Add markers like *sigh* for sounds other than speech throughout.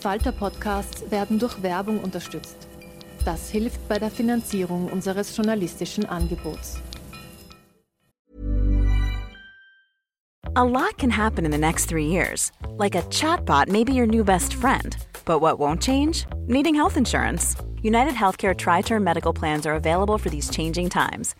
slash arena. Falter-Podcasts werden durch Werbung unterstützt. Das hilft bei der Finanzierung unseres journalistischen Angebots. A lot can happen in the next three years. Like a chatbot may be your new best friend. But what won't change? Needing health insurance. United Healthcare Tri Term Medical Plans are available for these changing times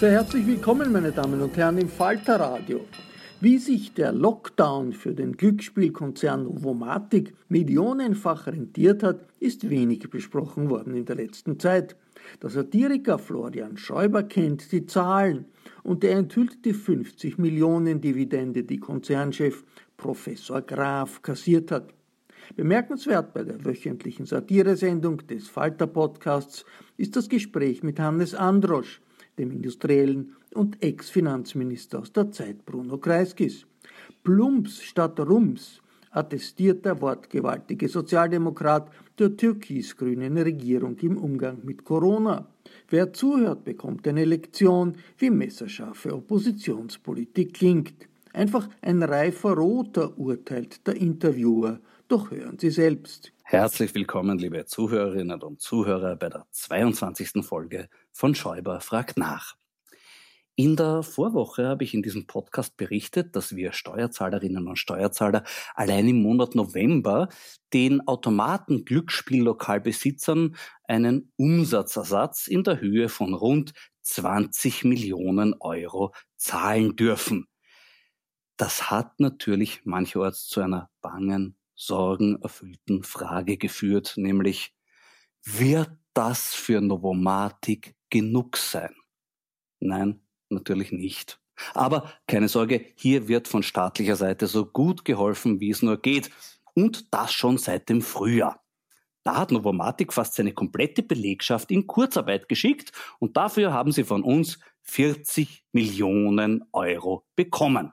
Sehr herzlich willkommen, meine Damen und Herren, im Falter Radio. Wie sich der Lockdown für den Glücksspielkonzern Novomatic millionenfach rentiert hat, ist wenig besprochen worden in der letzten Zeit. Der Satiriker Florian Schäuber kennt die Zahlen und er enthüllt die 50 Millionen Dividende, die Konzernchef Professor Graf kassiert hat. Bemerkenswert bei der wöchentlichen Satiresendung des Falter Podcasts ist das Gespräch mit Hannes Androsch, dem Industriellen und Ex-Finanzminister aus der Zeit Bruno Kreiskis. Plumps statt Rums attestiert der wortgewaltige Sozialdemokrat der türkis-grünen Regierung im Umgang mit Corona. Wer zuhört, bekommt eine Lektion, wie messerscharfe Oppositionspolitik klingt. Einfach ein reifer Roter urteilt der Interviewer, doch hören Sie selbst. Herzlich willkommen, liebe Zuhörerinnen und Zuhörer, bei der 22. Folge von Schäuber fragt nach. In der Vorwoche habe ich in diesem Podcast berichtet, dass wir Steuerzahlerinnen und Steuerzahler allein im Monat November den Automaten Glücksspiellokalbesitzern einen Umsatzersatz in der Höhe von rund 20 Millionen Euro zahlen dürfen. Das hat natürlich mancherorts zu einer bangen sorgenerfüllten Frage geführt, nämlich wird das für Novomatic genug sein? Nein, natürlich nicht. Aber keine Sorge, hier wird von staatlicher Seite so gut geholfen, wie es nur geht. Und das schon seit dem Frühjahr. Da hat Novomatic fast seine komplette Belegschaft in Kurzarbeit geschickt und dafür haben sie von uns 40 Millionen Euro bekommen.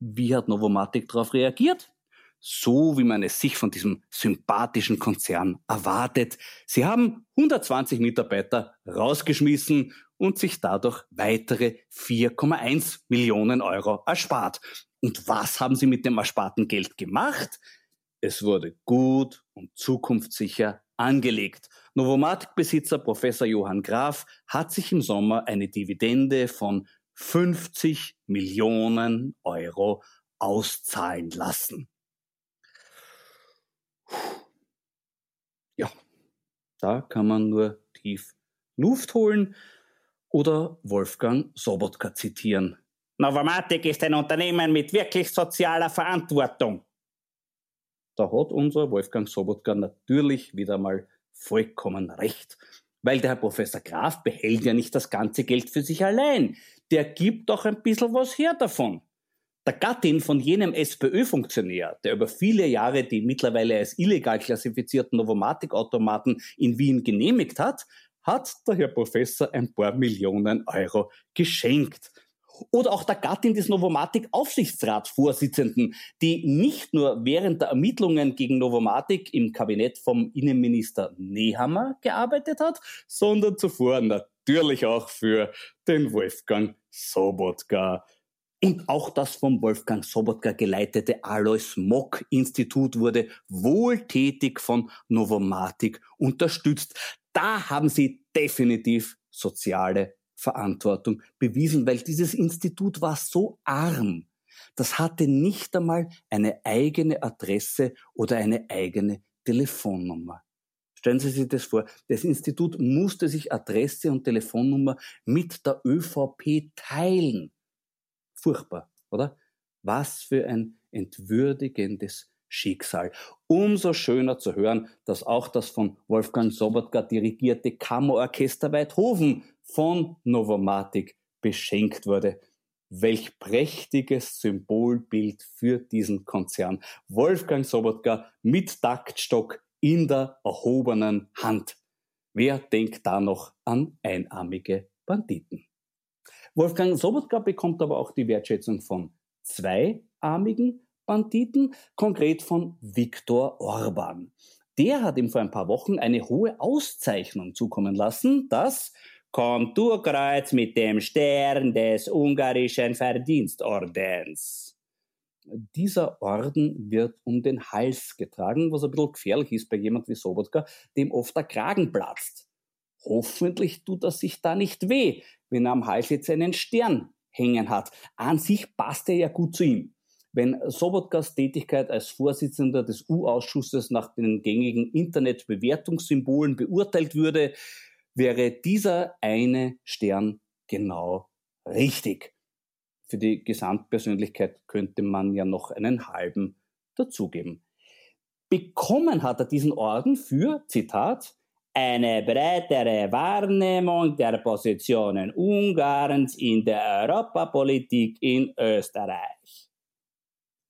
Wie hat Novomatic darauf reagiert? So wie man es sich von diesem sympathischen Konzern erwartet. Sie haben 120 Mitarbeiter rausgeschmissen und sich dadurch weitere 4,1 Millionen Euro erspart. Und was haben sie mit dem ersparten Geld gemacht? Es wurde gut und zukunftssicher angelegt. Novomatic-Besitzer Professor Johann Graf hat sich im Sommer eine Dividende von 50 Millionen Euro auszahlen lassen. Ja, da kann man nur tief Luft holen oder Wolfgang Sobotka zitieren. Novomatic ist ein Unternehmen mit wirklich sozialer Verantwortung. Da hat unser Wolfgang Sobotka natürlich wieder mal vollkommen recht. Weil der Herr Professor Graf behält ja nicht das ganze Geld für sich allein. Der gibt doch ein bisschen was her davon. Der Gattin von jenem SPÖ-Funktionär, der über viele Jahre die mittlerweile als illegal klassifizierten Novomatic-Automaten in Wien genehmigt hat, hat der Herr Professor ein paar Millionen Euro geschenkt. Oder auch der Gattin des Novomatic-Aufsichtsratsvorsitzenden, die nicht nur während der Ermittlungen gegen Novomatic im Kabinett vom Innenminister Nehammer gearbeitet hat, sondern zuvor natürlich auch für den Wolfgang Sobotka. Und auch das vom Wolfgang Sobotka geleitete Alois Mock Institut wurde wohltätig von Novomatic unterstützt. Da haben sie definitiv soziale Verantwortung bewiesen, weil dieses Institut war so arm. Das hatte nicht einmal eine eigene Adresse oder eine eigene Telefonnummer. Stellen Sie sich das vor. Das Institut musste sich Adresse und Telefonnummer mit der ÖVP teilen. Furchtbar, oder? Was für ein entwürdigendes Schicksal. Umso schöner zu hören, dass auch das von Wolfgang Sobotka dirigierte Kammerorchester Weidhofen von Novomatic beschenkt wurde. Welch prächtiges Symbolbild für diesen Konzern. Wolfgang Sobotka mit Taktstock in der erhobenen Hand. Wer denkt da noch an einarmige Banditen? Wolfgang Sobotka bekommt aber auch die Wertschätzung von zweiarmigen Banditen, konkret von Viktor Orban. Der hat ihm vor ein paar Wochen eine hohe Auszeichnung zukommen lassen, das Konturkreuz mit dem Stern des ungarischen Verdienstordens. Dieser Orden wird um den Hals getragen, was ein bisschen gefährlich ist bei jemand wie Sobotka, dem oft der Kragen platzt. Hoffentlich tut er sich da nicht weh, wenn er am Hals jetzt einen Stern hängen hat. An sich passt er ja gut zu ihm. Wenn Sobotkas Tätigkeit als Vorsitzender des U-Ausschusses nach den gängigen Internetbewertungssymbolen beurteilt würde, wäre dieser eine Stern genau richtig. Für die Gesamtpersönlichkeit könnte man ja noch einen halben dazugeben. Bekommen hat er diesen Orden für, Zitat, eine breitere Wahrnehmung der Positionen Ungarns in der Europapolitik in Österreich.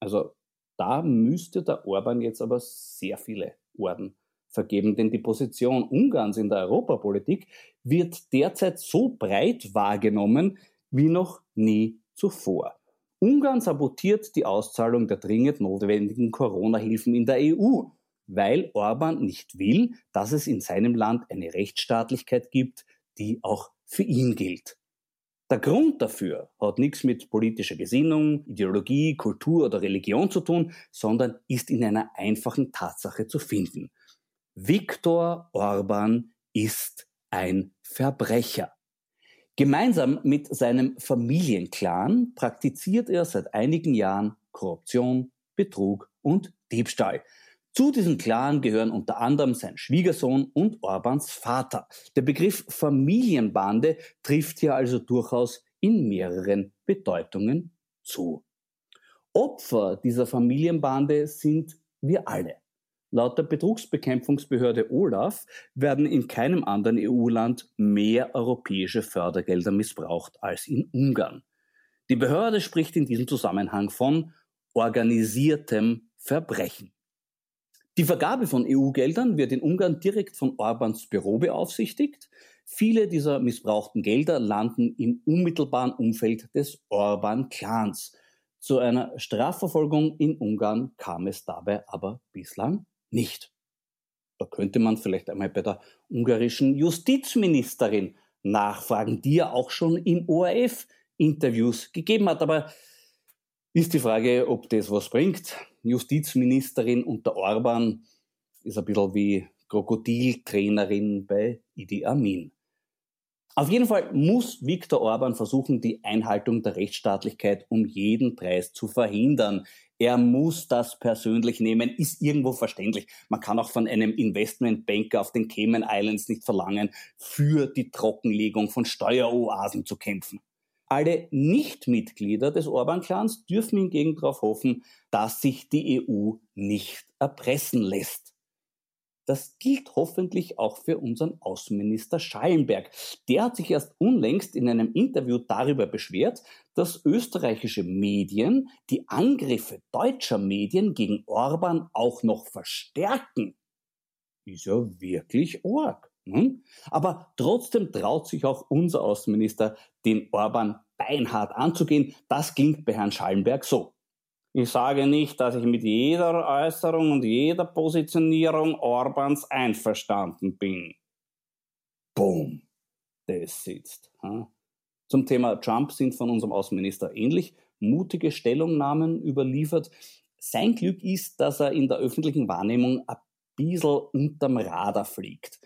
Also da müsste der Orban jetzt aber sehr viele Orden vergeben, denn die Position Ungarns in der Europapolitik wird derzeit so breit wahrgenommen wie noch nie zuvor. Ungarn sabotiert die Auszahlung der dringend notwendigen Corona-Hilfen in der EU, weil Orban nicht will, dass es in seinem Land eine Rechtsstaatlichkeit gibt, die auch für ihn gilt. Der Grund dafür hat nichts mit politischer Gesinnung, Ideologie, Kultur oder Religion zu tun, sondern ist in einer einfachen Tatsache zu finden. Viktor Orban ist ein Verbrecher. Gemeinsam mit seinem Familienclan praktiziert er seit einigen Jahren Korruption, Betrug und Diebstahl. Zu diesem Clan gehören unter anderem sein Schwiegersohn und Orbans Vater. Der Begriff Familienbande trifft hier also durchaus in mehreren Bedeutungen zu. Opfer dieser Familienbande sind wir alle. Laut der Betrugsbekämpfungsbehörde Olaf werden in keinem anderen EU-Land mehr europäische Fördergelder missbraucht als in Ungarn. Die Behörde spricht in diesem Zusammenhang von organisiertem Verbrechen. Die Vergabe von EU-Geldern wird in Ungarn direkt von Orbans Büro beaufsichtigt. Viele dieser missbrauchten Gelder landen im unmittelbaren Umfeld des Orban-Clans. Zu einer Strafverfolgung in Ungarn kam es dabei aber bislang nicht. Da könnte man vielleicht einmal bei der ungarischen Justizministerin nachfragen, die ja auch schon im ORF Interviews gegeben hat. Aber ist die Frage, ob das was bringt. Justizministerin unter Orban ist ein bisschen wie Krokodiltrainerin bei Idi Amin. Auf jeden Fall muss Viktor Orban versuchen, die Einhaltung der Rechtsstaatlichkeit um jeden Preis zu verhindern. Er muss das persönlich nehmen, ist irgendwo verständlich. Man kann auch von einem Investmentbanker auf den Cayman Islands nicht verlangen, für die Trockenlegung von Steueroasen zu kämpfen. Alle Nichtmitglieder des Orban-Clans dürfen hingegen darauf hoffen, dass sich die EU nicht erpressen lässt. Das gilt hoffentlich auch für unseren Außenminister Schallenberg. Der hat sich erst unlängst in einem Interview darüber beschwert, dass österreichische Medien die Angriffe deutscher Medien gegen Orban auch noch verstärken. Ist ja wirklich arg. Hm? Aber trotzdem traut sich auch unser Außenminister, den Orban beinhart anzugehen. Das klingt bei Herrn Schallenberg so. Ich sage nicht, dass ich mit jeder Äußerung und jeder Positionierung Orbans einverstanden bin. Boom. Das sitzt. Zum Thema Trump sind von unserem Außenminister ähnlich mutige Stellungnahmen überliefert. Sein Glück ist, dass er in der öffentlichen Wahrnehmung ein bisschen unterm Radar fliegt.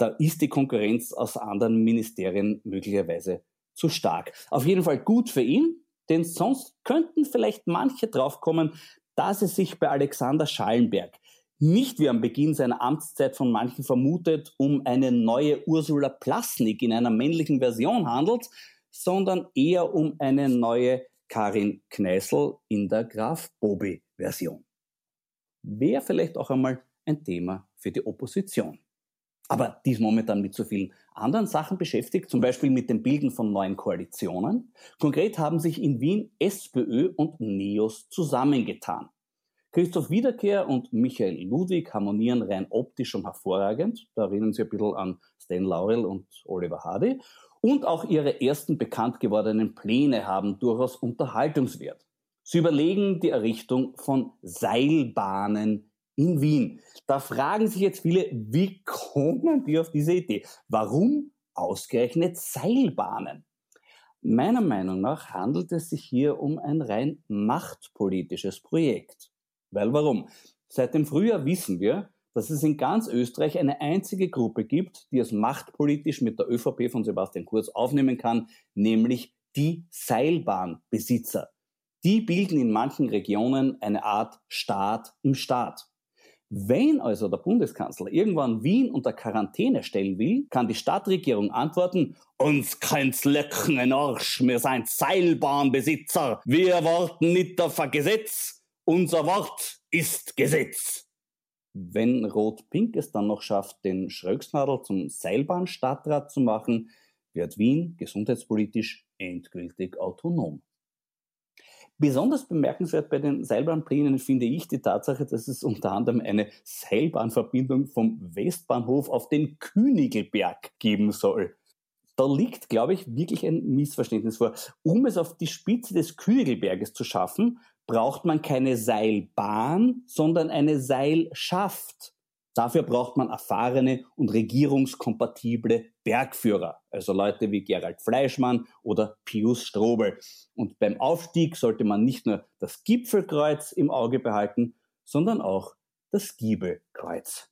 Da ist die Konkurrenz aus anderen Ministerien möglicherweise zu stark. Auf jeden Fall gut für ihn, denn sonst könnten vielleicht manche draufkommen, dass es sich bei Alexander Schallenberg nicht wie am Beginn seiner Amtszeit von manchen vermutet um eine neue Ursula Plasnik in einer männlichen Version handelt, sondern eher um eine neue Karin Kneißl in der Graf Bobi Version. Wäre vielleicht auch einmal ein Thema für die Opposition. Aber die ist momentan mit so vielen anderen Sachen beschäftigt, zum Beispiel mit dem Bilden von neuen Koalitionen. Konkret haben sich in Wien SPÖ und NEOS zusammengetan. Christoph Wiederkehr und Michael Ludwig harmonieren rein optisch schon hervorragend. Da erinnern Sie ein bisschen an Stan Laurel und Oliver Hardy. Und auch ihre ersten bekannt gewordenen Pläne haben durchaus Unterhaltungswert. Sie überlegen die Errichtung von Seilbahnen in Wien. Da fragen sich jetzt viele, wie kommen die auf diese Idee? Warum ausgerechnet Seilbahnen? Meiner Meinung nach handelt es sich hier um ein rein machtpolitisches Projekt. Weil warum? Seit dem Frühjahr wissen wir, dass es in ganz Österreich eine einzige Gruppe gibt, die es machtpolitisch mit der ÖVP von Sebastian Kurz aufnehmen kann, nämlich die Seilbahnbesitzer. Die bilden in manchen Regionen eine Art Staat im Staat. Wenn also der Bundeskanzler irgendwann Wien unter Quarantäne stellen will, kann die Stadtregierung antworten, uns keins Löcken in Arsch, wir sind Seilbahnbesitzer, wir warten nicht auf ein Gesetz, unser Wort ist Gesetz. Wenn Rot-Pink es dann noch schafft, den Schröcksnadel zum Seilbahnstadtrat zu machen, wird Wien gesundheitspolitisch endgültig autonom. Besonders bemerkenswert bei den Seilbahnplänen finde ich die Tatsache, dass es unter anderem eine Seilbahnverbindung vom Westbahnhof auf den Königelberg geben soll. Da liegt, glaube ich, wirklich ein Missverständnis vor. Um es auf die Spitze des Königelberges zu schaffen, braucht man keine Seilbahn, sondern eine Seilschaft. Dafür braucht man erfahrene und regierungskompatible Bergführer, also Leute wie Gerald Fleischmann oder Pius Strobel. Und beim Aufstieg sollte man nicht nur das Gipfelkreuz im Auge behalten, sondern auch das Giebelkreuz.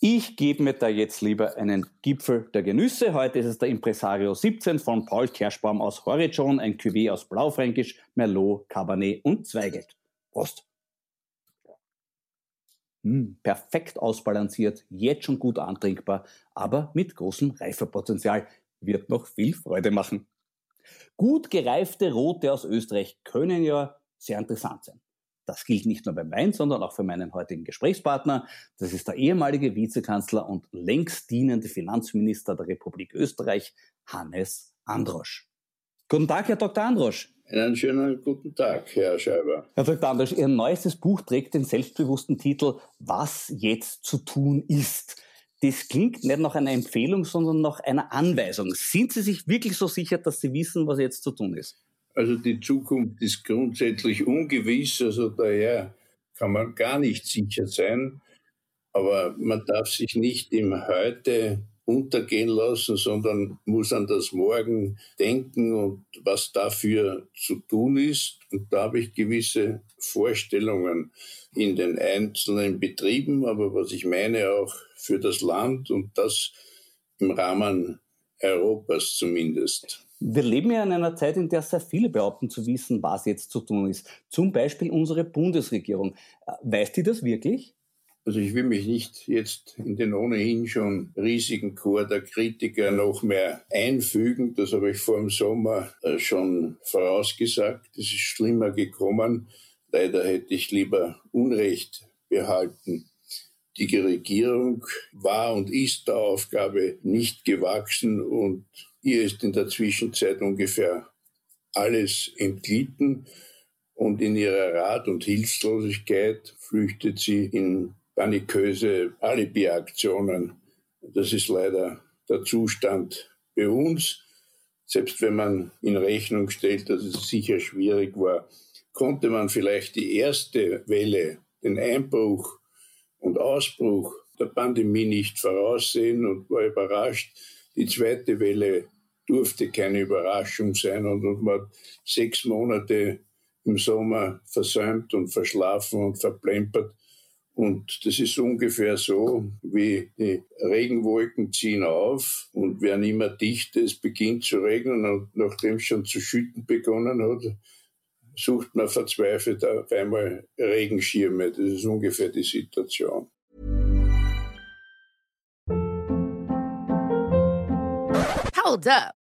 Ich gebe mir da jetzt lieber einen Gipfel der Genüsse. Heute ist es der Impresario 17 von Paul Kerschbaum aus Horizon, ein Cuvée aus Blaufränkisch, Merlot, Cabernet und Zweigelt. Prost! Hm, perfekt ausbalanciert, jetzt schon gut antrinkbar, aber mit großem Reifepotenzial. Wird noch viel Freude machen. Gut gereifte Rote aus Österreich können ja sehr interessant sein. Das gilt nicht nur beim Wein, sondern auch für meinen heutigen Gesprächspartner. Das ist der ehemalige Vizekanzler und längst dienende Finanzminister der Republik Österreich, Hannes Androsch. Guten Tag, Herr Dr. Androsch. Einen schönen guten Tag, Herr Scheiber. Herr Dr. Androsch, Ihr neuestes Buch trägt den selbstbewussten Titel Was jetzt zu tun ist. Das klingt nicht nach einer Empfehlung, sondern nach einer Anweisung. Sind Sie sich wirklich so sicher, dass Sie wissen, was jetzt zu tun ist? Also die Zukunft ist grundsätzlich ungewiss, also daher kann man gar nicht sicher sein. Aber man darf sich nicht im Heute untergehen lassen, sondern muss an das Morgen denken und was dafür zu tun ist. Und da habe ich gewisse Vorstellungen in den einzelnen Betrieben, aber was ich meine auch für das Land und das im Rahmen Europas zumindest. Wir leben ja in einer Zeit, in der sehr viele behaupten zu wissen, was jetzt zu tun ist. Zum Beispiel unsere Bundesregierung. Äh, weiß die das wirklich? Also ich will mich nicht jetzt in den ohnehin schon riesigen Chor der Kritiker noch mehr einfügen. Das habe ich vor dem Sommer äh, schon vorausgesagt. Es ist schlimmer gekommen. Leider hätte ich lieber Unrecht behalten. Die Regierung war und ist der Aufgabe nicht gewachsen und Ihr ist in der Zwischenzeit ungefähr alles entglitten und in ihrer Rat- und Hilflosigkeit flüchtet sie in paniköse Alibi-Aktionen Das ist leider der Zustand bei uns. Selbst wenn man in Rechnung stellt, dass es sicher schwierig war, konnte man vielleicht die erste Welle, den Einbruch und Ausbruch der Pandemie nicht voraussehen und war überrascht. Die zweite Welle durfte keine Überraschung sein und, man hat sechs Monate im Sommer versäumt und verschlafen und verplempert. Und das ist ungefähr so, wie die Regenwolken ziehen auf und werden immer dichter, es beginnt zu regnen und nachdem es schon zu schütten begonnen hat, sucht man verzweifelt auf einmal Regenschirme. Das ist ungefähr die Situation. Hold up.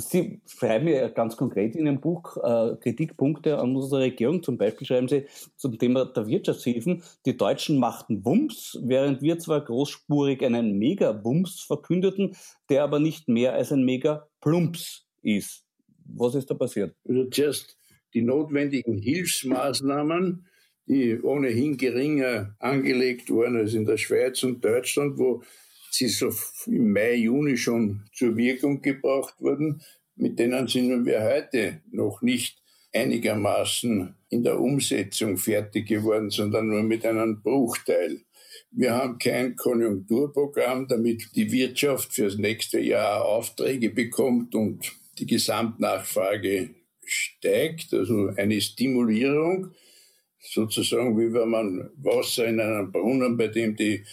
Sie schreiben ja ganz konkret in Ihrem Buch äh, Kritikpunkte an unsere Regierung. Zum Beispiel schreiben Sie zum Thema der Wirtschaftshilfen, die Deutschen machten Wumms, während wir zwar großspurig einen Mega-Wumms verkündeten, der aber nicht mehr als ein Mega-Plumps ist. Was ist da passiert? Also zuerst die notwendigen Hilfsmaßnahmen, die ohnehin geringer angelegt wurden als in der Schweiz und Deutschland, wo sie so im Mai, Juni schon zur Wirkung gebracht wurden, mit denen sind wir heute noch nicht einigermaßen in der Umsetzung fertig geworden, sondern nur mit einem Bruchteil. Wir haben kein Konjunkturprogramm, damit die Wirtschaft fürs nächste Jahr Aufträge bekommt und die Gesamtnachfrage steigt, also eine Stimulierung, sozusagen wie wenn man Wasser in einem Brunnen, bei dem die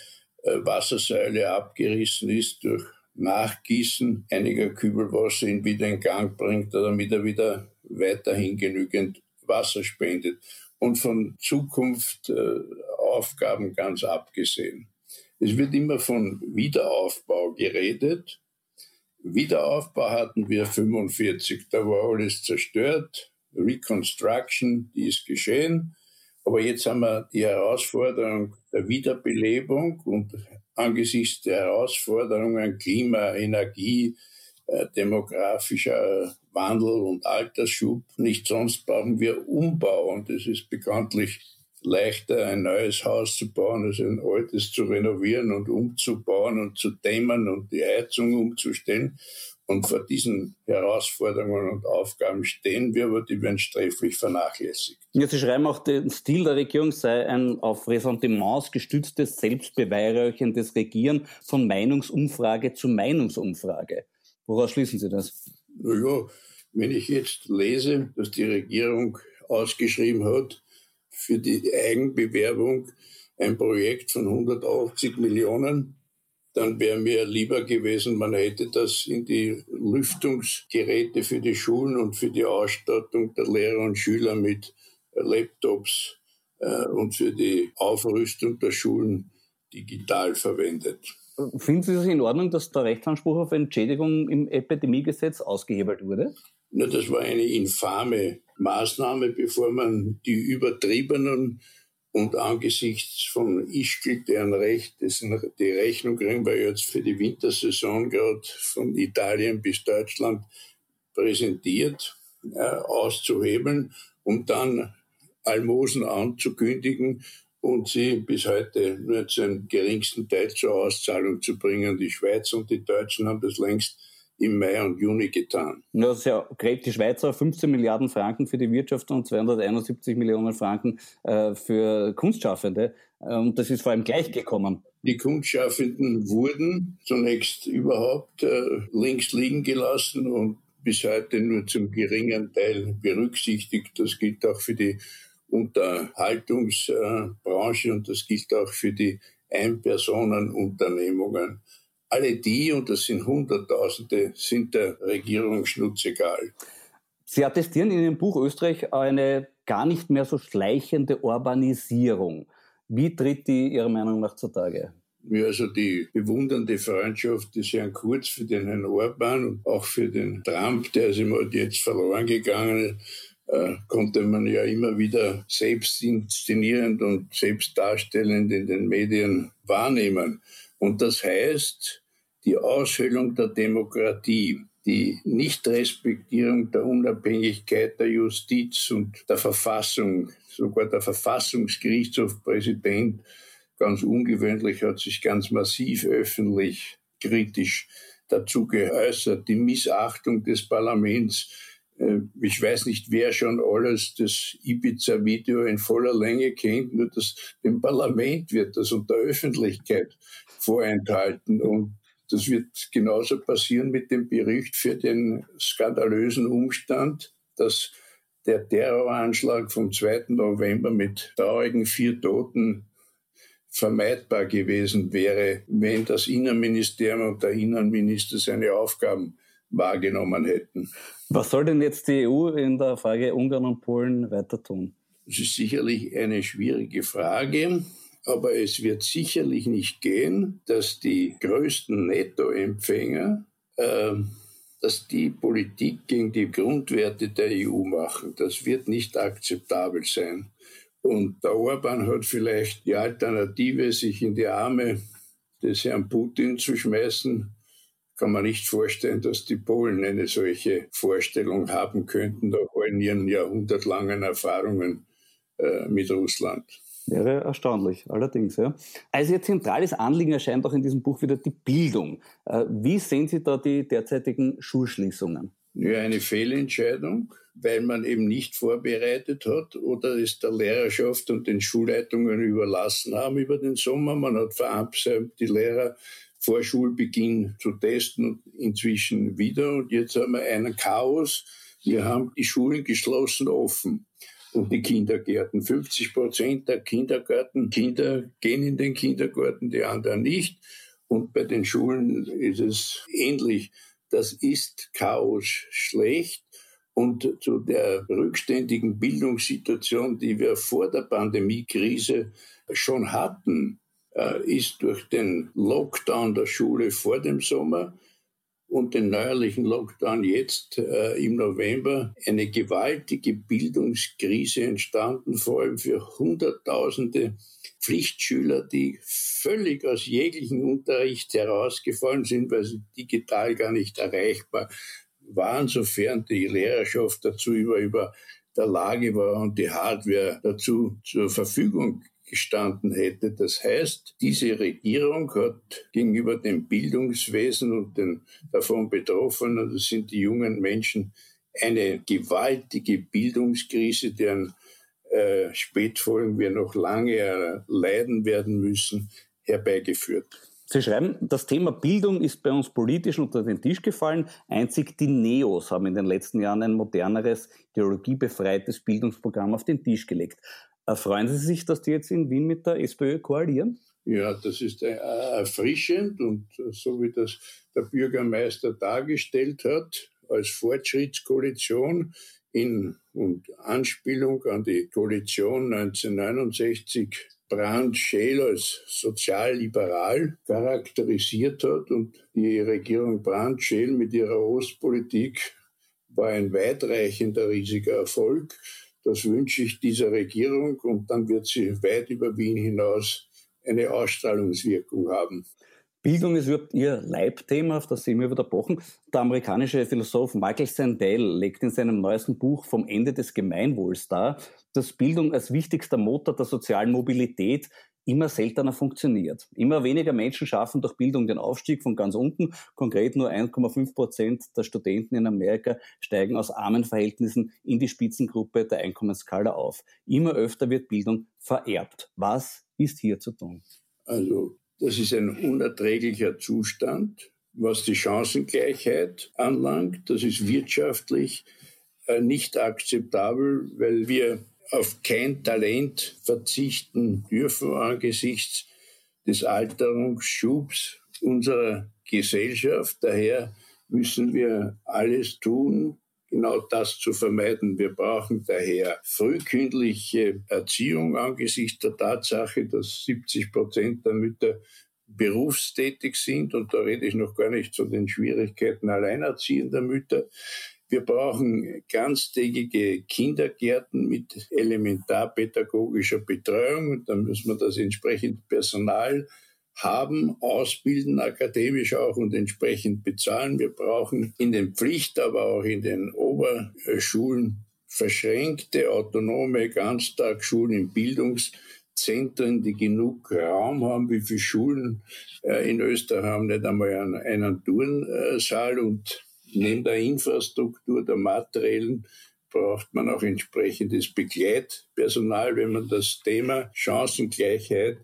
Wassersäule abgerissen ist, durch Nachgießen einiger Kübel Wasser ihn wieder in Gang bringt, damit er wieder weiterhin genügend Wasser spendet. Und von Zukunft äh, Aufgaben ganz abgesehen. Es wird immer von Wiederaufbau geredet. Wiederaufbau hatten wir 45, da war alles zerstört. Reconstruction, die ist geschehen. Aber jetzt haben wir die Herausforderung der Wiederbelebung und angesichts der Herausforderungen Klima, Energie, äh, demografischer Wandel und Altersschub. Nicht sonst brauchen wir Umbau und es ist bekanntlich leichter, ein neues Haus zu bauen, als ein altes zu renovieren und umzubauen und zu dämmen und die Heizung umzustellen. Und vor diesen Herausforderungen und Aufgaben stehen wir, aber die werden sträflich vernachlässigt. Ja, Sie schreiben auch, der Stil der Regierung sei ein auf Ressentiments gestütztes, selbstbeweihräuchendes Regieren von Meinungsumfrage zu Meinungsumfrage. Woraus schließen Sie das? Naja, wenn ich jetzt lese, dass die Regierung ausgeschrieben hat, für die Eigenbewerbung ein Projekt von 180 Millionen, dann wäre mir lieber gewesen, man hätte das in die Lüftungsgeräte für die Schulen und für die Ausstattung der Lehrer und Schüler mit Laptops äh, und für die Aufrüstung der Schulen digital verwendet. Finden Sie es in Ordnung, dass der Rechtsanspruch auf Entschädigung im Epidemiegesetz ausgehebelt wurde? Na, das war eine infame Maßnahme, bevor man die übertriebenen und angesichts von Ischgl, deren Recht, dessen die Rechnung kriegen wir jetzt für die Wintersaison gerade von Italien bis Deutschland präsentiert, äh, auszuhebeln, um dann Almosen anzukündigen und sie bis heute nur zu einem geringsten Teil zur Auszahlung zu bringen. Die Schweiz und die Deutschen haben das längst im Mai und Juni getan. Das ist ja gräbt die Schweizer 15 Milliarden Franken für die Wirtschaft und 271 Millionen Franken äh, für Kunstschaffende. Und das ist vor allem gleich gekommen. Die Kunstschaffenden wurden zunächst überhaupt äh, links liegen gelassen und bis heute nur zum geringen Teil berücksichtigt. Das gilt auch für die Unterhaltungsbranche und das gilt auch für die Einpersonenunternehmungen. Alle die, und das sind Hunderttausende, sind der Regierung schnurzegal. Sie attestieren in Ihrem Buch Österreich eine gar nicht mehr so schleichende Urbanisierung. Wie tritt die Ihrer Meinung nach zutage? mir also die bewundernde Freundschaft des Herrn Kurz für den Herrn Orban und auch für den Trump, der ist halt jetzt verloren gegangen äh, konnte man ja immer wieder selbst inszenierend und selbst darstellend in den Medien wahrnehmen. Und das heißt, die Aushöhlung der Demokratie, die Nichtrespektierung der Unabhängigkeit der Justiz und der Verfassung, sogar der Verfassungsgerichtshofpräsident, ganz ungewöhnlich, hat sich ganz massiv öffentlich kritisch dazu geäußert, die Missachtung des Parlaments. Äh, ich weiß nicht, wer schon alles das Ibiza-Video in voller Länge kennt, nur das, dem Parlament wird das und der Öffentlichkeit vorenthalten. Und das wird genauso passieren mit dem Bericht für den skandalösen Umstand, dass der Terroranschlag vom 2. November mit traurigen vier Toten vermeidbar gewesen wäre, wenn das Innenministerium und der Innenminister seine Aufgaben wahrgenommen hätten. Was soll denn jetzt die EU in der Frage Ungarn und Polen weiter tun? Das ist sicherlich eine schwierige Frage. Aber es wird sicherlich nicht gehen, dass die größten Nettoempfänger, äh, dass die Politik gegen die Grundwerte der EU machen. Das wird nicht akzeptabel sein. Und der Orban hat vielleicht die Alternative, sich in die Arme des Herrn Putin zu schmeißen. Kann man nicht vorstellen, dass die Polen eine solche Vorstellung haben könnten, nach all ihren jahrhundertlangen Erfahrungen äh, mit Russland. Wäre erstaunlich, allerdings. Ja. Also Ihr zentrales Anliegen erscheint auch in diesem Buch wieder die Bildung. Äh, wie sehen Sie da die derzeitigen Schulschließungen? Ja, eine Fehlentscheidung, weil man eben nicht vorbereitet hat oder es der Lehrerschaft und den Schulleitungen überlassen haben über den Sommer. Man hat verabsäumt, die Lehrer vor Schulbeginn zu testen und inzwischen wieder. Und jetzt haben wir einen Chaos. Wir haben die Schulen geschlossen offen und die Kindergärten. 50 Prozent der Kindergartenkinder gehen in den Kindergarten, die anderen nicht. Und bei den Schulen ist es ähnlich. Das ist Chaos schlecht. Und zu der rückständigen Bildungssituation, die wir vor der Pandemiekrise schon hatten, äh, ist durch den Lockdown der Schule vor dem Sommer und den neuerlichen Lockdown jetzt äh, im November eine gewaltige Bildungskrise entstanden, vor allem für Hunderttausende Pflichtschüler, die völlig aus jeglichen Unterricht herausgefallen sind, weil sie digital gar nicht erreichbar waren, sofern die Lehrerschaft dazu über, über der Lage war und die Hardware dazu zur Verfügung gestanden hätte. Das heißt, diese Regierung hat gegenüber dem Bildungswesen und den davon Betroffenen, das sind die jungen Menschen, eine gewaltige Bildungskrise, deren äh, Spätfolgen wir noch lange äh, leiden werden müssen, herbeigeführt. Sie schreiben, das Thema Bildung ist bei uns politisch unter den Tisch gefallen. Einzig die Neos haben in den letzten Jahren ein moderneres, ideologiebefreites Bildungsprogramm auf den Tisch gelegt. Freuen Sie sich, dass die jetzt in Wien mit der SPÖ koalieren? Ja, das ist äh, erfrischend und so wie das der Bürgermeister dargestellt hat, als Fortschrittskoalition in und Anspielung an die Koalition 1969 Brandt Scheel als sozialliberal charakterisiert hat und die Regierung Brandt Scheel mit ihrer Ostpolitik war ein weitreichender riesiger Erfolg. Das wünsche ich dieser Regierung und dann wird sie weit über Wien hinaus eine Ausstrahlungswirkung haben. Bildung ist überhaupt Ihr Leibthema, auf das Sie immer wieder pochen. Der amerikanische Philosoph Michael Sandel legt in seinem neuesten Buch Vom Ende des Gemeinwohls dar, dass Bildung als wichtigster Motor der sozialen Mobilität immer seltener funktioniert. Immer weniger Menschen schaffen durch Bildung den Aufstieg von ganz unten. Konkret nur 1,5 Prozent der Studenten in Amerika steigen aus armen Verhältnissen in die Spitzengruppe der Einkommensskala auf. Immer öfter wird Bildung vererbt. Was ist hier zu tun? Also, das ist ein unerträglicher Zustand, was die Chancengleichheit anlangt. Das ist wirtschaftlich äh, nicht akzeptabel, weil wir auf kein Talent verzichten dürfen angesichts des Alterungsschubs unserer Gesellschaft. Daher müssen wir alles tun, genau das zu vermeiden. Wir brauchen daher frühkindliche Erziehung angesichts der Tatsache, dass 70 Prozent der Mütter berufstätig sind, und da rede ich noch gar nicht von den Schwierigkeiten alleinerziehender Mütter. Wir brauchen ganztägige Kindergärten mit elementarpädagogischer Betreuung. Und dann müssen wir das entsprechend Personal haben, ausbilden, akademisch auch und entsprechend bezahlen. Wir brauchen in den Pflicht, aber auch in den Oberschulen verschränkte, autonome Ganztagsschulen in Bildungszentren, die genug Raum haben. Wie viele Schulen äh, in Österreich haben nicht einmal einen, einen Turnsaal und neben der Infrastruktur, der materiellen, braucht man auch entsprechendes Begleitpersonal, wenn man das Thema Chancengleichheit,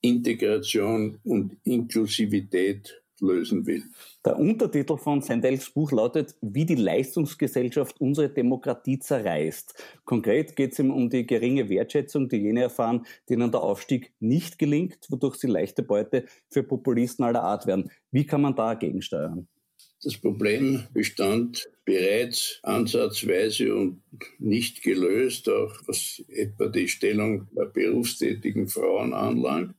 Integration und Inklusivität lösen will. Der Untertitel von Sendels Buch lautet, wie die Leistungsgesellschaft unsere Demokratie zerreißt. Konkret geht es ihm um die geringe Wertschätzung, die jene erfahren, denen der Aufstieg nicht gelingt, wodurch sie leichte Beute für Populisten aller Art werden. Wie kann man dagegen steuern? Das Problem bestand bereits ansatzweise und nicht gelöst, auch was etwa die Stellung der berufstätigen Frauen anlangt.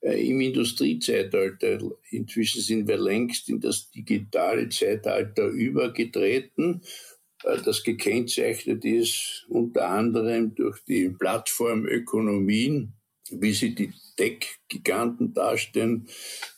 Äh, Im Industriezeitalter, inzwischen sind wir längst in das digitale Zeitalter übergetreten, äh, das gekennzeichnet ist unter anderem durch die Plattformökonomien, wie sie die Tech-Giganten darstellen,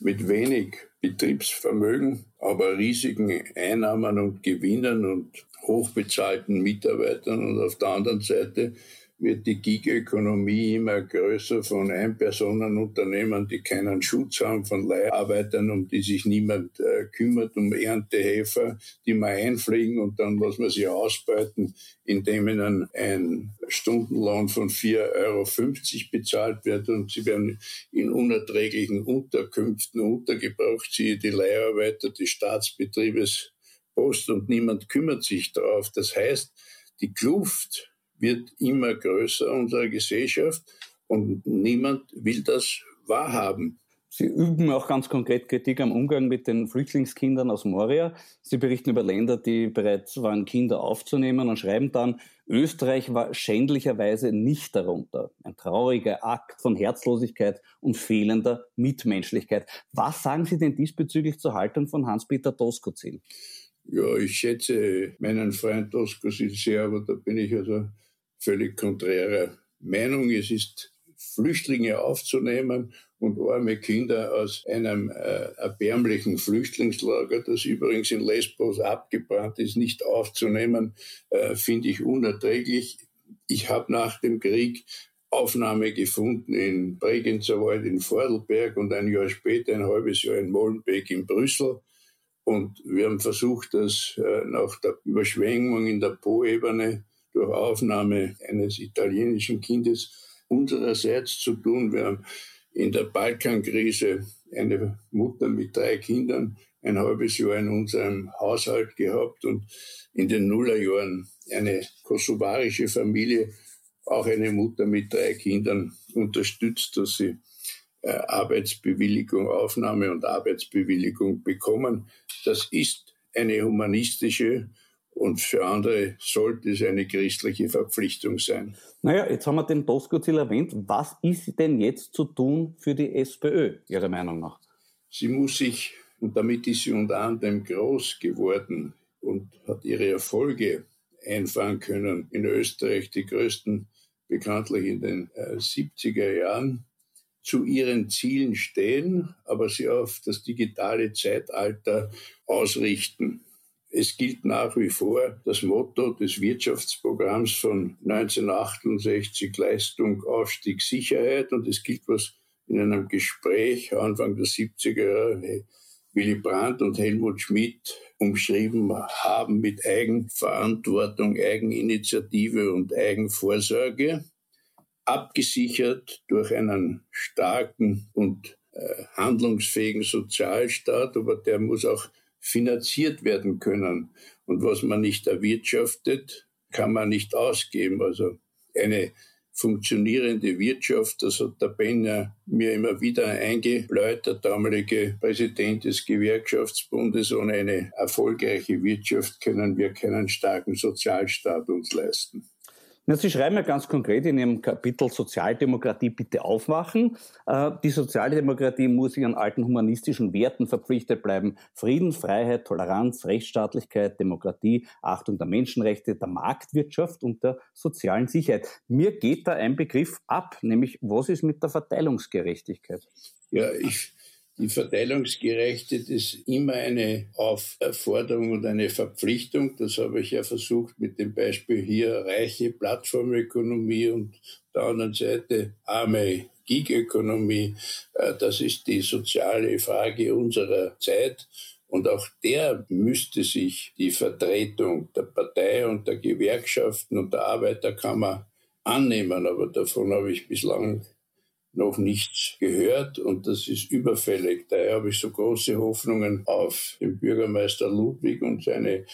mit wenig Betriebsvermögen, aber riesigen Einnahmen und Gewinnen und hochbezahlten Mitarbeitern und auf der anderen Seite wird die Gig-Ökonomie immer größer von Einpersonenunternehmen, die keinen Schutz haben, von Leiharbeitern, um die sich niemand äh, kümmert, um Erntehelfer, die mal einfliegen und dann muss man sie ausbeuten, indem ihnen ein Stundenlohn von 4,50 Euro bezahlt wird und sie werden in unerträglichen Unterkünften untergebracht, siehe die Leiharbeiter des Staatsbetriebes Post und niemand kümmert sich darauf. Das heißt, die Kluft wird immer größer, unserer Gesellschaft, und niemand will das wahrhaben. Sie üben auch ganz konkret Kritik am Umgang mit den Flüchtlingskindern aus Moria. Sie berichten über Länder, die bereits waren, Kinder aufzunehmen und schreiben dann, Österreich war schändlicherweise nicht darunter. Ein trauriger Akt von Herzlosigkeit und fehlender Mitmenschlichkeit. Was sagen Sie denn diesbezüglich zur Haltung von Hans-Peter Doskozil? Ja, ich schätze meinen Freund Doskozil sehr, aber da bin ich also völlig konträrer Meinung. Es ist Flüchtlinge aufzunehmen und arme Kinder aus einem äh, erbärmlichen Flüchtlingslager, das übrigens in Lesbos abgebrannt ist, nicht aufzunehmen, äh, finde ich unerträglich. Ich habe nach dem Krieg Aufnahme gefunden in Bregenzerwald in Vordelberg und ein Jahr später, ein halbes Jahr in Molenbeek in Brüssel. Und wir haben versucht, das äh, nach der Überschwemmung in der Po-Ebene durch Aufnahme eines italienischen Kindes unsererseits zu tun. Wir haben in der Balkankrise eine Mutter mit drei Kindern ein halbes Jahr in unserem Haushalt gehabt und in den Nullerjahren eine kosovarische Familie, auch eine Mutter mit drei Kindern unterstützt, dass sie äh, Arbeitsbewilligung, Aufnahme und Arbeitsbewilligung bekommen. Das ist eine humanistische und für andere sollte es eine christliche Verpflichtung sein. Naja, jetzt haben wir den Doskozil erwähnt. Was ist denn jetzt zu tun für die SPÖ, Ihrer Meinung nach? Sie muss sich, und damit ist sie unter anderem groß geworden und hat ihre Erfolge einfahren können. In Österreich die größten bekanntlich in den äh, 70er Jahren zu ihren Zielen stehen, aber sie auf das digitale Zeitalter ausrichten. Es gilt nach wie vor das Motto des Wirtschaftsprogramms von 1968 Leistung, Aufstieg, Sicherheit. Und es gilt, was in einem Gespräch Anfang der 70er Jahre Willy Brandt und Helmut Schmidt umschrieben haben mit Eigenverantwortung, Eigeninitiative und Eigenvorsorge, abgesichert durch einen starken und äh, handlungsfähigen Sozialstaat, aber der muss auch finanziert werden können. Und was man nicht erwirtschaftet, kann man nicht ausgeben. Also eine funktionierende Wirtschaft, das hat der Benner mir immer wieder eingebläut, der damalige Präsident des Gewerkschaftsbundes. Ohne eine erfolgreiche Wirtschaft können wir keinen starken Sozialstaat uns leisten. Na, Sie schreiben ja ganz konkret in Ihrem Kapitel Sozialdemokratie bitte aufwachen. Äh, die Sozialdemokratie muss sich an alten humanistischen Werten verpflichtet bleiben. Frieden, Freiheit, Toleranz, Rechtsstaatlichkeit, Demokratie, Achtung der Menschenrechte, der Marktwirtschaft und der sozialen Sicherheit. Mir geht da ein Begriff ab, nämlich was ist mit der Verteilungsgerechtigkeit? Ja, ich die Verteilungsgerechte ist immer eine Aufforderung und eine Verpflichtung. Das habe ich ja versucht mit dem Beispiel hier reiche Plattformökonomie und der anderen Seite arme Gig-Ökonomie. Äh, das ist die soziale Frage unserer Zeit. Und auch der müsste sich die Vertretung der Partei und der Gewerkschaften und der Arbeiterkammer annehmen. Aber davon habe ich bislang noch nichts gehört und das ist überfällig. Daher habe ich so große Hoffnungen auf den Bürgermeister Ludwig und seine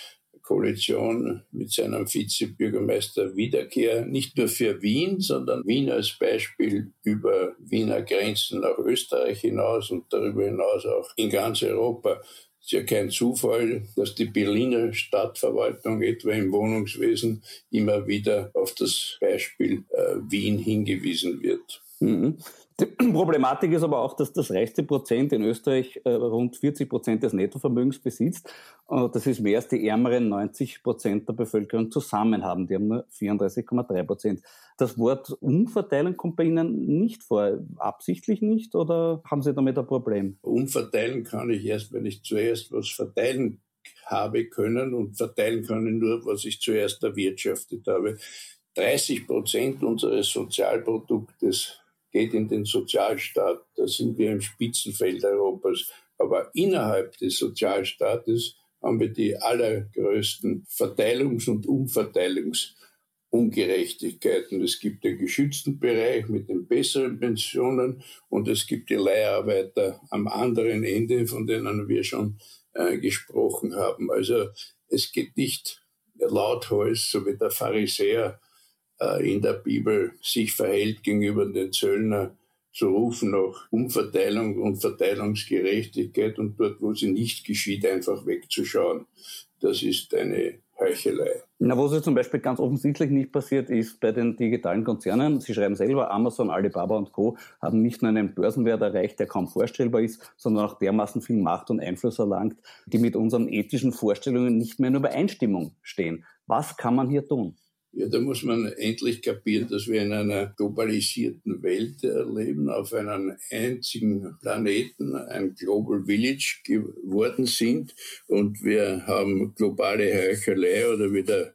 Koalition mit seinem Vizebürgermeister Wiederkehr, nicht nur für Wien, sondern Wien als Beispiel über Wiener Grenzen nach Österreich hinaus und darüber hinaus auch in ganz Europa. Es ist ja kein Zufall, dass die Berliner Stadtverwaltung etwa im Wohnungswesen immer wieder auf das Beispiel äh, Wien hingewiesen wird. Mhm. Die *clears throat* Problematik ist aber auch, dass das reichste Prozent in Österreich äh, rund 40 Prozent des Nettovermögens besitzt. Äh, das ist mehr als die ärmeren 90 Prozent der Bevölkerung zusammen haben. Die haben nur 34,3 Prozent. Das Wort Umverteilen kommt bei Ihnen nicht vor. Absichtlich nicht oder haben Sie damit ein Problem? Umverteilen kann ich erst, wenn ich zuerst was verteilen habe können und verteilen können nur, was ich zuerst erwirtschaftet habe. 30 Prozent unseres Sozialproduktes geht in den Sozialstaat. Da sind wir im Spitzenfeld Europas. Aber innerhalb des Sozialstaates haben wir die allergrößten Verteilungs- und Umverteilungsungerechtigkeiten. Es gibt den geschützten Bereich mit den besseren Pensionen und es gibt die Leiharbeiter am anderen Ende, von denen wir schon äh, gesprochen haben. Also es geht nicht lauthals, so wie der Pharisäer in der Bibel sich verhält gegenüber den Zöllner, zu rufen nach Umverteilung und Verteilungsgerechtigkeit und dort, wo sie nicht geschieht, einfach wegzuschauen. Das ist eine Heuchelei. Na, was jetzt zum Beispiel ganz offensichtlich nicht passiert ist bei den digitalen Konzernen. Sie schreiben selber, Amazon, Alibaba und Co. haben nicht nur einen Börsenwert erreicht, der kaum vorstellbar ist, sondern auch dermaßen viel Macht und Einfluss erlangt, die mit unseren ethischen Vorstellungen nicht mehr in Übereinstimmung stehen. Was kann man hier tun? Ja, da muss man endlich kapieren, dass wir in einer globalisierten Welt leben, auf einem einzigen Planeten, ein Global Village geworden sind und wir haben globale Heuchelei oder wie der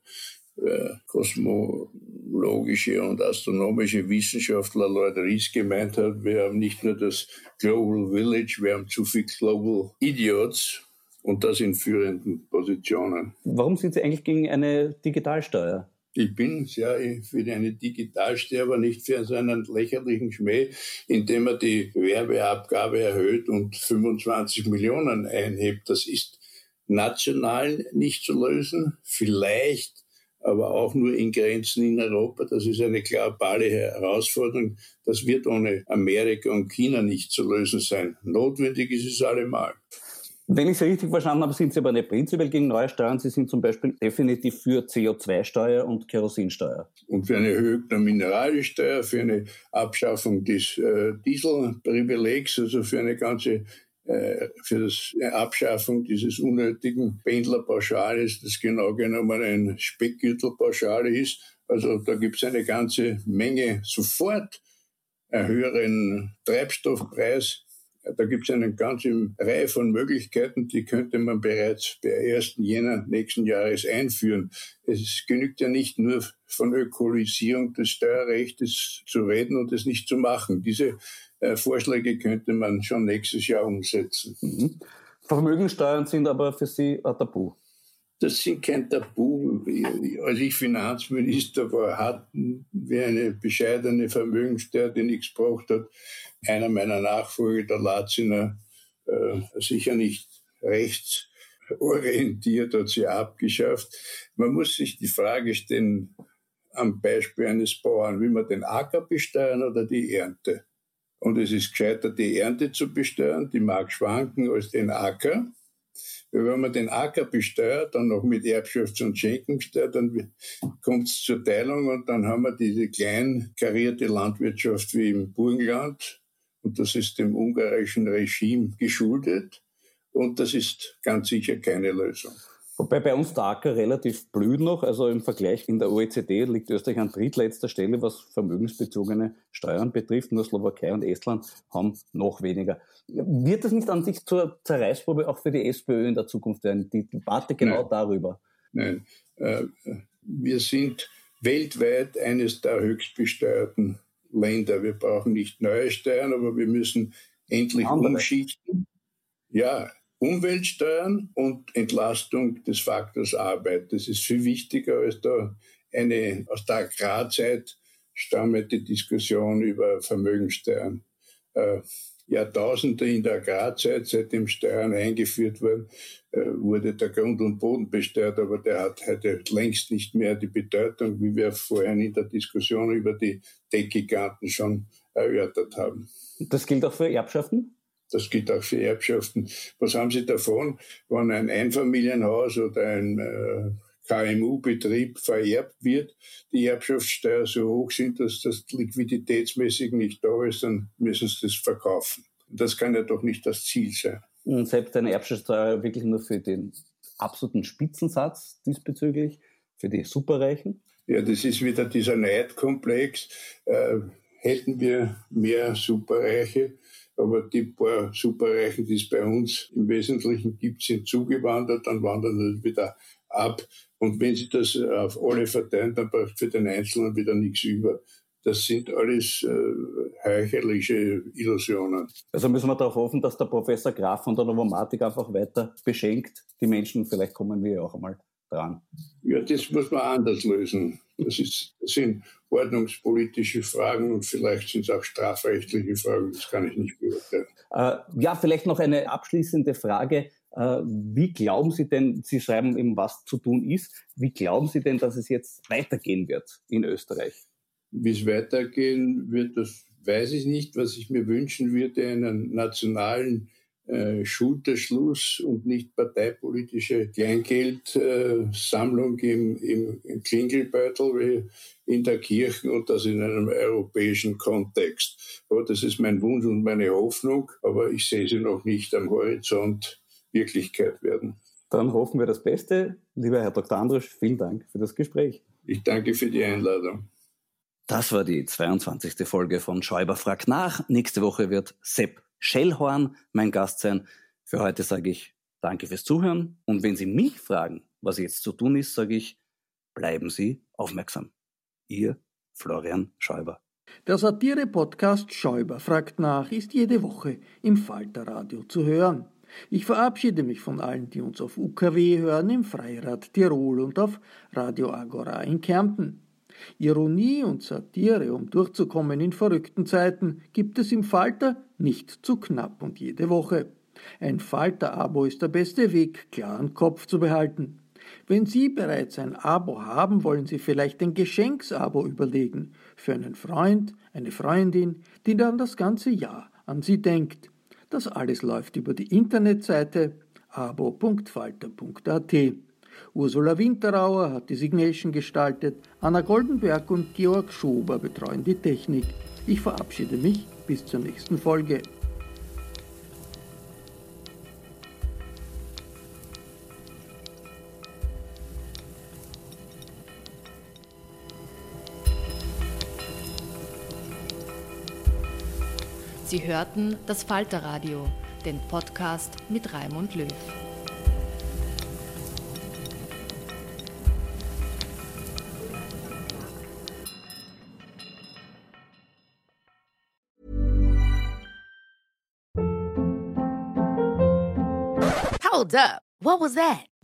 äh, kosmologische und astronomische Wissenschaftler Lord Rees gemeint hat, wir haben nicht nur das Global Village, wir haben zu viel Global Idiots und das in führenden Positionen. Warum sind Sie eigentlich gegen eine Digitalsteuer? Ich bin sehr für eine Digitalsterber, nicht für so einen lächerlichen Schmäh, indem er die Werbeabgabe erhöht und 25 Millionen einhebt. Das ist national nicht zu lösen, vielleicht aber auch nur in Grenzen in Europa. Das ist eine globale Herausforderung. Das wird ohne Amerika und China nicht zu lösen sein. Notwendig ist es allemal. Wenn ich Sie richtig verstanden habe, sind Sie aber nicht prinzipiell gegen neue Steuern. Sie sind zum Beispiel definitiv für CO2-Steuer und Kerosinsteuer. Und für eine Erhöhung der Mineralsteuer, für eine Abschaffung des äh, Dieselprivilegs, also für eine ganze äh, für das Abschaffung dieses unnötigen Pendlerpauschales, das genau genommen ein Speckgürtelpauschale ist. Also da gibt es eine ganze Menge sofort einen höheren Treibstoffpreis da gibt es eine ganze Reihe von Möglichkeiten, die könnte man bereits per 1. Jänner nächsten Jahres einführen. Es genügt ja nicht nur von Ökolisierung des Steuerrechts zu reden und es nicht zu machen. Diese äh, Vorschläge könnte man schon nächstes Jahr umsetzen. Mhm. Vermögensteuern sind aber für Sie ein Tabu. Das sind kein Tabu. Als ich Finanzminister war, hatten wir eine bescheidene Vermögenssteuer, die nichts gebracht hat einer meiner Nachfolger, der Latziner, äh, sicher nicht rechtsorientiert, hat sie abgeschafft. Man muss sich die Frage stellen, am Beispiel eines Bauern, will man den Acker besteuern oder die Ernte? Und es ist gescheiter, die Ernte zu besteuern, die mag schwanken als den Acker. wenn man den Acker besteuert, dann noch mit Erbschafts- und Schenkensteuer, dann kommt es zur Teilung und dann haben wir diese klein karierte Landwirtschaft wie im Burgenland. Und das ist dem ungarischen Regime geschuldet. Und das ist ganz sicher keine Lösung. Wobei bei uns der Acker relativ blüht noch. Also im Vergleich in der OECD liegt Österreich an drittletzter Stelle, was vermögensbezogene Steuern betrifft. Nur Slowakei und Estland haben noch weniger. Wird das nicht an sich zur Zerreißprobe auch für die SPÖ in der Zukunft werden? Die Debatte genau Nein. darüber. Nein. Äh, wir sind weltweit eines der höchstbesteuerten Länder. Wir brauchen nicht neue Steuern, aber wir müssen endlich Andere. umschichten. Ja, Umweltsteuern und Entlastung des Faktors Arbeit. Das ist viel wichtiger als da eine aus der Agrarzeit stammende Diskussion über Vermögensteuern. Äh, Jahrtausende in der Agrarzeit, seitdem Steuern eingeführt wurden, äh, wurde der Grund und Boden besteuert, aber der hat heute längst nicht mehr die Bedeutung, wie wir vorhin in der Diskussion über die Tech-Giganten schon erörtert haben. Das gilt auch für Erbschaften? Das gilt auch für Erbschaften. Was haben Sie davon, wenn ein Einfamilienhaus oder ein äh, KMU-Betrieb vererbt wird, die Erbschaftssteuer so hoch sind, dass das liquiditätsmäßig nicht da ist, dann müssen sie das verkaufen. Das kann ja doch nicht das Ziel sein. Und selbst eine Erbschaftssteuer wirklich nur für den absoluten Spitzensatz diesbezüglich, für die Superreichen? Ja, das ist wieder dieser Neidkomplex. Äh, hätten wir mehr Superreiche, aber die paar Superreichen, die es bei uns im Wesentlichen gibt, sind zugewandert, dann wandern sie wieder ab. Und wenn sie das auf alle verteilen, dann braucht für den Einzelnen wieder nichts über. Das sind alles äh, heuchlerliche Illusionen. Also müssen wir darauf hoffen, dass der Professor Graf von der Novomatik einfach weiter beschenkt. Die Menschen, vielleicht kommen wir ja auch einmal dran. Ja, das muss man anders lösen. Das, ist, das sind ordnungspolitische Fragen und vielleicht sind es auch strafrechtliche Fragen. Das kann ich nicht beurteilen. Äh, ja, vielleicht noch eine abschließende Frage. Äh, wie glauben Sie denn, Sie schreiben eben, was zu tun ist, wie glauben Sie denn, dass es jetzt weitergehen wird in Österreich? Wie es weitergehen wird, das weiß ich nicht. Was ich mir wünschen würde, einen nationalen äh, Schulterschluss und nicht parteipolitische Kleingeldsammlung im, im, im Klingelbeutel wie in der Kirche und das in einem europäischen Kontext. Aber das ist mein Wunsch und meine Hoffnung, aber ich sehe sie noch nicht am Horizont Wirklichkeit werden. Dann hoffen wir das Beste. Lieber Herr Dr. Andrusch, vielen Dank für das Gespräch. Ich danke für die Einladung. Das war die 22. Folge von Schäuber fragt nach. Nächste Woche wird Sepp Schellhorn mein Gast sein. Für heute sage ich Danke fürs Zuhören. Und wenn Sie mich fragen, was jetzt zu tun ist, sage ich, bleiben Sie aufmerksam. Ihr Florian Schäuber. Der Satire-Podcast Schäuber fragt nach ist jede Woche im Falterradio zu hören. Ich verabschiede mich von allen, die uns auf UKW hören, im Freirad Tirol und auf Radio Agora in Kärnten. Ironie und Satire, um durchzukommen in verrückten Zeiten, gibt es im Falter nicht zu knapp und jede Woche. Ein Falter-Abo ist der beste Weg, klaren Kopf zu behalten. Wenn Sie bereits ein Abo haben, wollen Sie vielleicht ein Geschenksabo überlegen für einen Freund, eine Freundin, die dann das ganze Jahr an Sie denkt. Das alles läuft über die Internetseite abo.falter.at. Ursula Winterauer hat die Signation gestaltet, Anna Goldenberg und Georg Schober betreuen die Technik. Ich verabschiede mich bis zur nächsten Folge. Sie hörten das Falterradio, den Podcast mit Raimund Löw. Hold up. What was that?